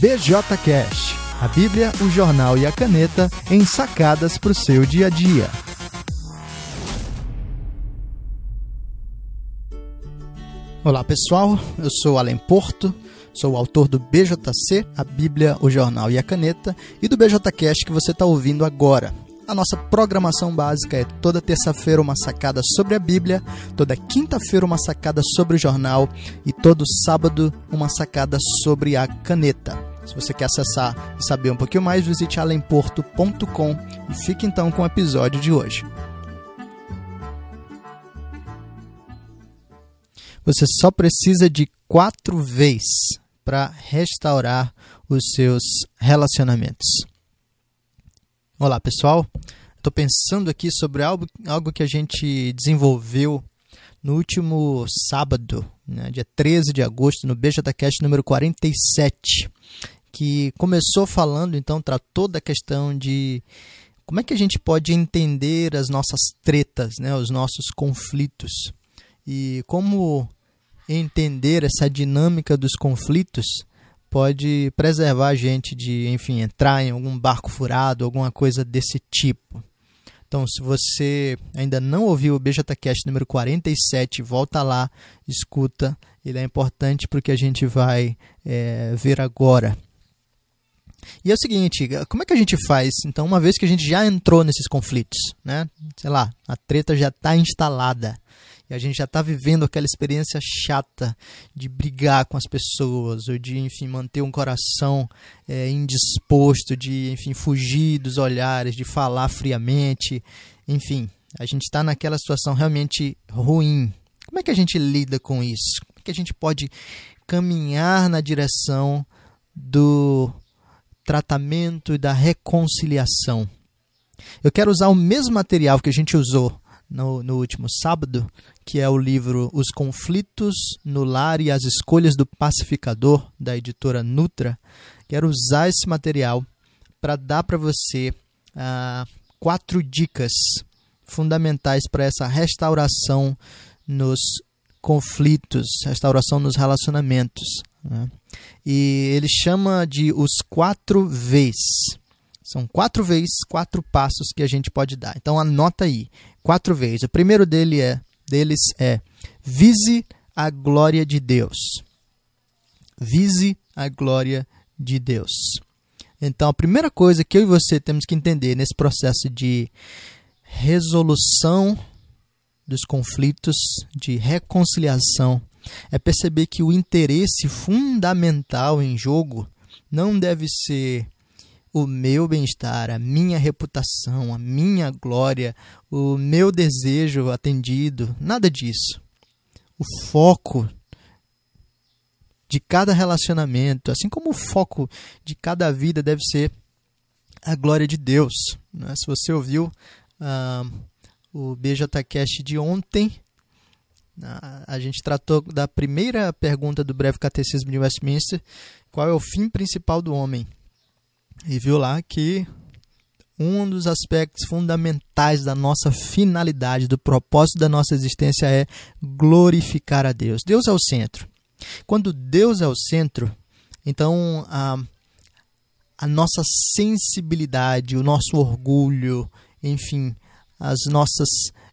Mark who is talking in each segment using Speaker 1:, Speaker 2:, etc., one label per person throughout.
Speaker 1: BJCast, a Bíblia, o jornal e a caneta em sacadas para o seu dia a dia. Olá pessoal, eu sou Alan Porto, sou o autor do BJC, a Bíblia, o jornal e a caneta, e do BJCast que você está ouvindo agora. A nossa programação básica é toda terça-feira uma sacada sobre a Bíblia, toda quinta-feira uma sacada sobre o jornal e todo sábado uma sacada sobre a caneta. Se você quer acessar e saber um pouquinho mais, visite alemporto.com e fique então com o episódio de hoje. Você só precisa de quatro vezes para restaurar os seus relacionamentos. Olá pessoal, estou pensando aqui sobre algo, algo que a gente desenvolveu no último sábado, né, dia 13 de agosto, no BJCast número 47, que começou falando, então, tratou da questão de como é que a gente pode entender as nossas tretas, né, os nossos conflitos, e como entender essa dinâmica dos conflitos pode preservar a gente de, enfim, entrar em algum barco furado, alguma coisa desse tipo. Então, se você ainda não ouviu o BJCast número 47, volta lá, escuta. Ele é importante porque a gente vai é, ver agora. E é o seguinte, como é que a gente faz, então, uma vez que a gente já entrou nesses conflitos, né? Sei lá, a treta já está instalada e a gente já está vivendo aquela experiência chata de brigar com as pessoas, ou de, enfim, manter um coração é, indisposto, de, enfim, fugir dos olhares, de falar friamente, enfim, a gente está naquela situação realmente ruim. Como é que a gente lida com isso? Como é que a gente pode caminhar na direção do tratamento e da reconciliação? Eu quero usar o mesmo material que a gente usou no, no último sábado, que é o livro Os Conflitos no Lar e as Escolhas do Pacificador, da editora Nutra. Quero usar esse material para dar para você ah, quatro dicas fundamentais para essa restauração nos conflitos, restauração nos relacionamentos. Né? E ele chama de os quatro V's. São quatro vezes, quatro passos que a gente pode dar. Então anota aí, quatro vezes. O primeiro dele é, deles é vise a glória de Deus. Vise a glória de Deus. Então a primeira coisa que eu e você temos que entender nesse processo de resolução dos conflitos, de reconciliação, é perceber que o interesse fundamental em jogo não deve ser o meu bem-estar, a minha reputação, a minha glória, o meu desejo atendido, nada disso. O foco de cada relacionamento, assim como o foco de cada vida deve ser a glória de Deus. Né? Se você ouviu uh, o BJCast de ontem, uh, a gente tratou da primeira pergunta do breve catecismo de Westminster: qual é o fim principal do homem? E viu lá que um dos aspectos fundamentais da nossa finalidade, do propósito da nossa existência é glorificar a Deus. Deus é o centro. Quando Deus é o centro, então a, a nossa sensibilidade, o nosso orgulho, enfim, as nossas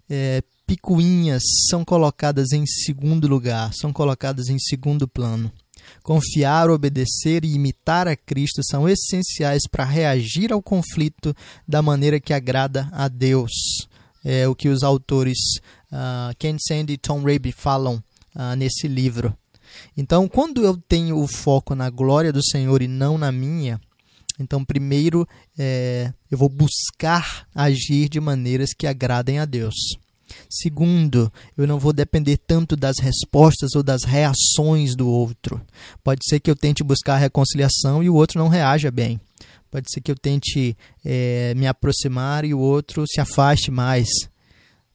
Speaker 1: é, picuinhas são colocadas em segundo lugar, são colocadas em segundo plano. Confiar, obedecer e imitar a Cristo são essenciais para reagir ao conflito da maneira que agrada a Deus. É o que os autores uh, Ken Sandy e Tom Raby falam uh, nesse livro. Então, quando eu tenho o foco na glória do Senhor e não na minha, então, primeiro, é, eu vou buscar agir de maneiras que agradem a Deus. Segundo, eu não vou depender tanto das respostas ou das reações do outro. Pode ser que eu tente buscar a reconciliação e o outro não reaja bem. Pode ser que eu tente é, me aproximar e o outro se afaste mais.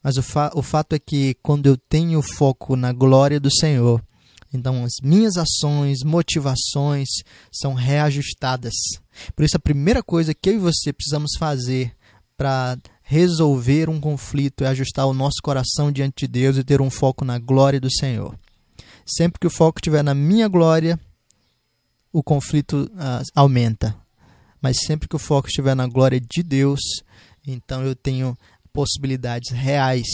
Speaker 1: Mas o, fa o fato é que quando eu tenho foco na glória do Senhor, então as minhas ações, motivações são reajustadas. Por isso, a primeira coisa que eu e você precisamos fazer para resolver um conflito, é ajustar o nosso coração diante de Deus e ter um foco na glória do Senhor. Sempre que o foco estiver na minha glória, o conflito uh, aumenta. Mas sempre que o foco estiver na glória de Deus, então eu tenho possibilidades reais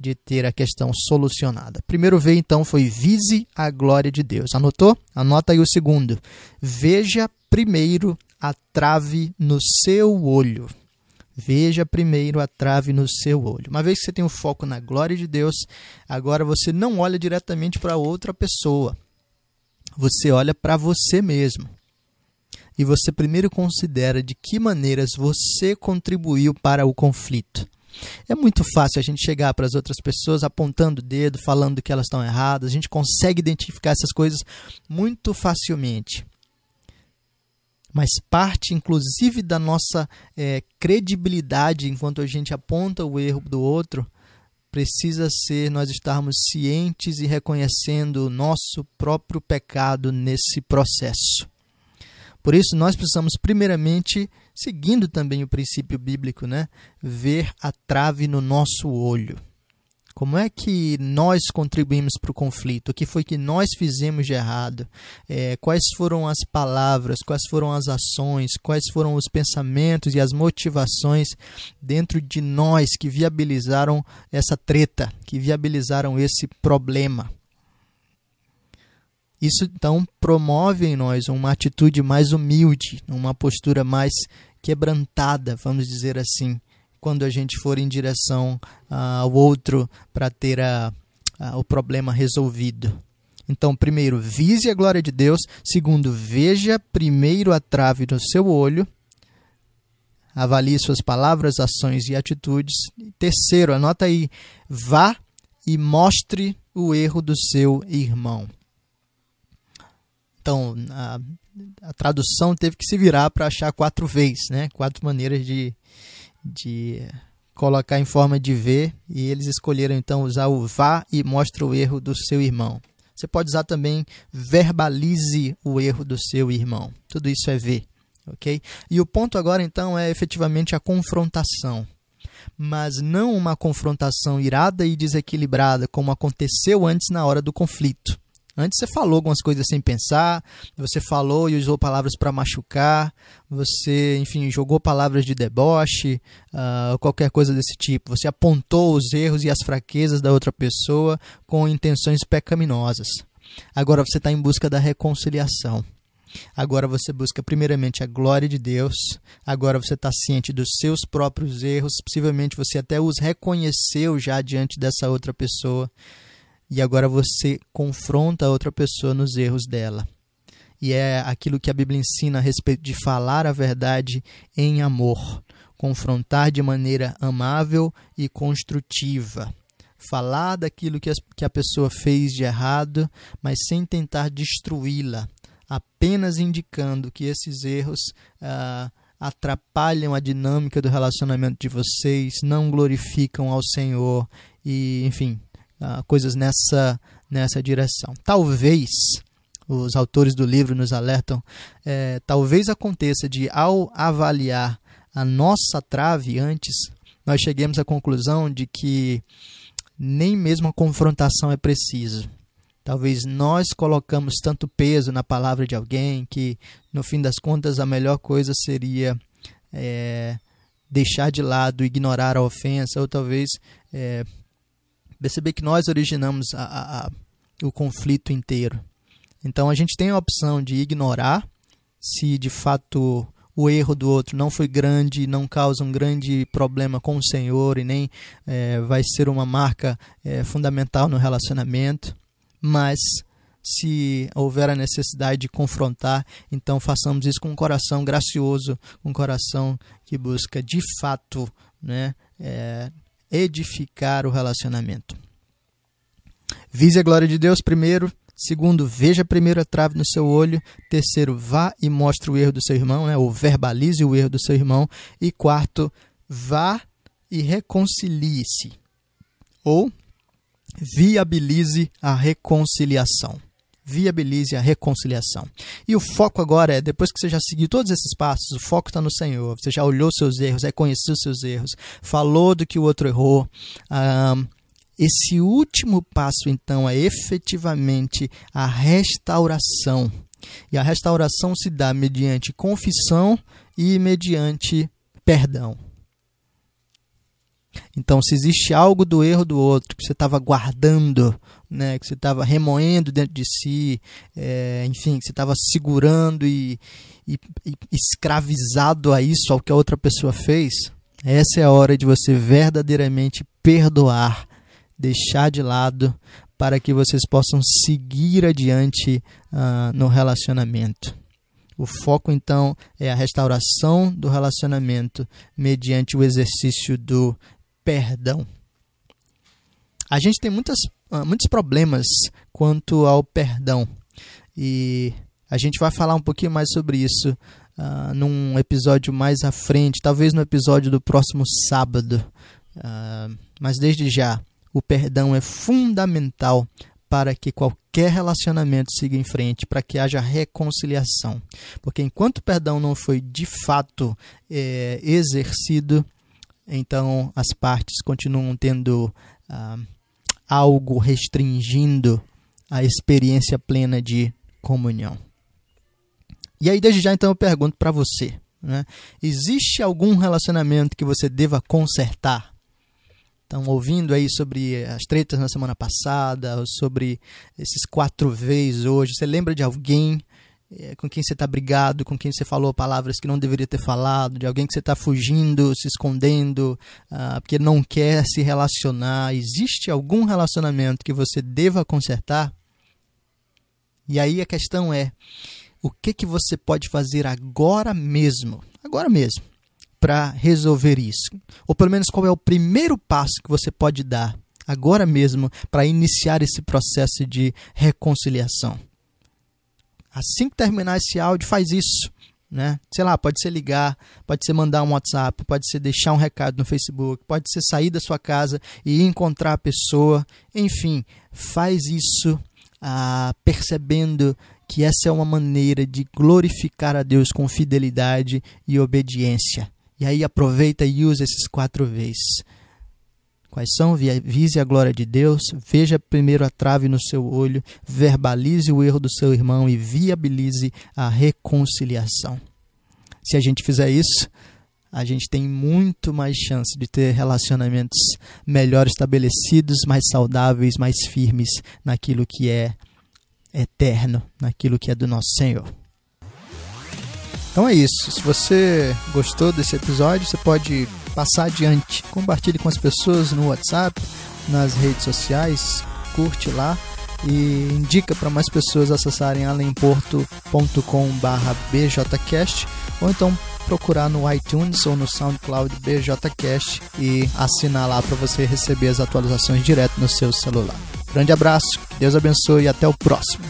Speaker 1: de ter a questão solucionada. Primeiro V, então, foi vise a glória de Deus. Anotou? Anota aí o segundo. Veja primeiro a trave no seu olho. Veja primeiro a trave no seu olho. Uma vez que você tem o foco na glória de Deus, agora você não olha diretamente para outra pessoa. Você olha para você mesmo. E você primeiro considera de que maneiras você contribuiu para o conflito. É muito fácil a gente chegar para as outras pessoas apontando o dedo, falando que elas estão erradas. A gente consegue identificar essas coisas muito facilmente mas parte inclusive da nossa é, credibilidade enquanto a gente aponta o erro do outro, precisa ser nós estarmos cientes e reconhecendo o nosso próprio pecado nesse processo. Por isso, nós precisamos, primeiramente, seguindo também o princípio bíblico, né, ver a trave no nosso olho. Como é que nós contribuímos para o conflito? O que foi que nós fizemos de errado? É, quais foram as palavras? Quais foram as ações? Quais foram os pensamentos e as motivações dentro de nós que viabilizaram essa treta, que viabilizaram esse problema? Isso então promove em nós uma atitude mais humilde, uma postura mais quebrantada, vamos dizer assim quando a gente for em direção ah, ao outro para ter a, a, o problema resolvido. Então, primeiro, vise a glória de Deus. Segundo, veja primeiro a trave no seu olho. Avalie suas palavras, ações e atitudes. Terceiro, anota aí, vá e mostre o erro do seu irmão. Então, a, a tradução teve que se virar para achar quatro vezes, né? Quatro maneiras de, de colocar em forma de V e eles escolheram então usar o vá e mostra o erro do seu irmão. Você pode usar também verbalize o erro do seu irmão. Tudo isso é V, ok? E o ponto agora então é efetivamente a confrontação. Mas não uma confrontação irada e desequilibrada como aconteceu antes na hora do conflito. Antes você falou algumas coisas sem pensar, você falou e usou palavras para machucar, você, enfim, jogou palavras de deboche, uh, qualquer coisa desse tipo. Você apontou os erros e as fraquezas da outra pessoa com intenções pecaminosas. Agora você está em busca da reconciliação. Agora você busca primeiramente a glória de Deus. Agora você está ciente dos seus próprios erros. Possivelmente você até os reconheceu já diante dessa outra pessoa e agora você confronta a outra pessoa nos erros dela. E é aquilo que a Bíblia ensina a respeito de falar a verdade em amor, confrontar de maneira amável e construtiva. Falar daquilo que a pessoa fez de errado, mas sem tentar destruí-la, apenas indicando que esses erros ah, atrapalham a dinâmica do relacionamento de vocês, não glorificam ao Senhor e, enfim, uh, coisas nessa, nessa direção. Talvez, os autores do livro nos alertam, é, talvez aconteça de, ao avaliar a nossa trave antes, nós cheguemos à conclusão de que nem mesmo a confrontação é preciso. Talvez nós colocamos tanto peso na palavra de alguém que, no fim das contas, a melhor coisa seria é, deixar de lado, ignorar a ofensa, ou talvez é, perceber que nós originamos a, a, a, o conflito inteiro. Então a gente tem a opção de ignorar se de fato o erro do outro não foi grande, não causa um grande problema com o Senhor e nem é, vai ser uma marca é, fundamental no relacionamento. Mas se houver a necessidade de confrontar, então façamos isso com um coração gracioso, com um coração que busca de fato né, é, edificar o relacionamento. Vise a glória de Deus primeiro. Segundo, veja primeiro a trave no seu olho. Terceiro, vá e mostre o erro do seu irmão, né? ou verbalize o erro do seu irmão. E quarto, vá e reconcilie-se. Ou viabilize a reconciliação. Viabilize a reconciliação. E o foco agora é, depois que você já seguiu todos esses passos, o foco está no Senhor. Você já olhou seus erros, reconheceu seus erros, falou do que o outro errou. Um, esse último passo, então, é efetivamente a restauração. E a restauração se dá mediante confissão e mediante perdão. Então, se existe algo do erro do outro que você estava guardando, né, que você estava remoendo dentro de si, é, enfim, que você estava segurando e, e, e escravizado a isso, ao que a outra pessoa fez, essa é a hora de você verdadeiramente perdoar, deixar de lado, para que vocês possam seguir adiante uh, no relacionamento. O foco então é a restauração do relacionamento mediante o exercício do perdão. A gente tem muitas, uh, muitos problemas quanto ao perdão e a gente vai falar um pouquinho mais sobre isso uh, num episódio mais à frente, talvez no episódio do próximo sábado. Uh, mas desde já, o perdão é fundamental para que qualquer relacionamento siga em frente, para que haja reconciliação. Porque enquanto o perdão não foi de fato é, exercido, então as partes continuam tendo ah, algo restringindo a experiência plena de comunhão. E aí, desde já, então, eu pergunto para você: né? existe algum relacionamento que você deva consertar? Estão ouvindo aí sobre as tretas na semana passada, sobre esses quatro vezes hoje. Você lembra de alguém é, com quem você está brigado, com quem você falou palavras que não deveria ter falado, de alguém que você está fugindo, se escondendo, uh, porque não quer se relacionar. Existe algum relacionamento que você deva consertar? E aí a questão é: o que, que você pode fazer agora mesmo? Agora mesmo para resolver isso? Ou pelo menos qual é o primeiro passo que você pode dar agora mesmo para iniciar esse processo de reconciliação? Assim que terminar esse áudio, faz isso. Né? Sei lá, pode ser ligar, pode ser mandar um WhatsApp, pode ser deixar um recado no Facebook, pode ser sair da sua casa e encontrar a pessoa. Enfim, faz isso ah, percebendo que essa é uma maneira de glorificar a Deus com fidelidade e obediência. E aí aproveita e usa esses quatro vezes. Quais são? Vise a glória de Deus, veja primeiro a trave no seu olho, verbalize o erro do seu irmão e viabilize a reconciliação. Se a gente fizer isso, a gente tem muito mais chance de ter relacionamentos melhor estabelecidos, mais saudáveis, mais firmes naquilo que é eterno, naquilo que é do nosso Senhor. Então é isso. Se você gostou desse episódio, você pode passar adiante. Compartilhe com as pessoas no WhatsApp, nas redes sociais, curte lá e indica para mais pessoas acessarem alemporto.com/bjcast ou então procurar no iTunes ou no SoundCloud BJcast e assinar lá para você receber as atualizações direto no seu celular. Grande abraço, Deus abençoe e até o próximo.